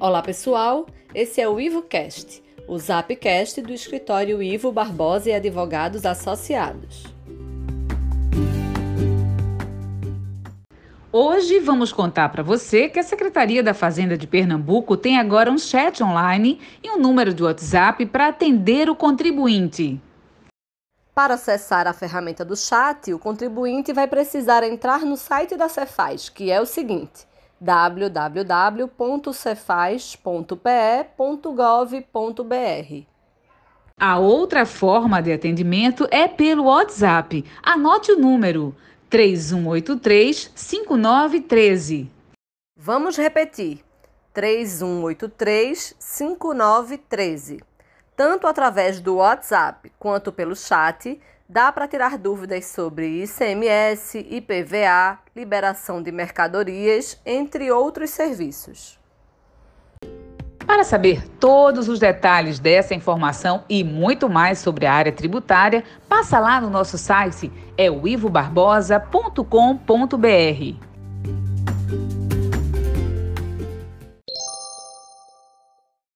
Olá pessoal, esse é o IvoCast, o Zapcast do escritório Ivo Barbosa e Advogados Associados. Hoje vamos contar para você que a Secretaria da Fazenda de Pernambuco tem agora um chat online e um número de WhatsApp para atender o contribuinte. Para acessar a ferramenta do chat, o contribuinte vai precisar entrar no site da Cefaz, que é o seguinte: www.cefaz.pe.gov.br. A outra forma de atendimento é pelo WhatsApp. Anote o número 3183 5913. Vamos repetir: 3183 5913. Tanto através do WhatsApp quanto pelo chat, dá para tirar dúvidas sobre ICMS, IPVA, liberação de mercadorias, entre outros serviços. Para saber todos os detalhes dessa informação e muito mais sobre a área tributária, passa lá no nosso site é o ivobarbosa.com.br.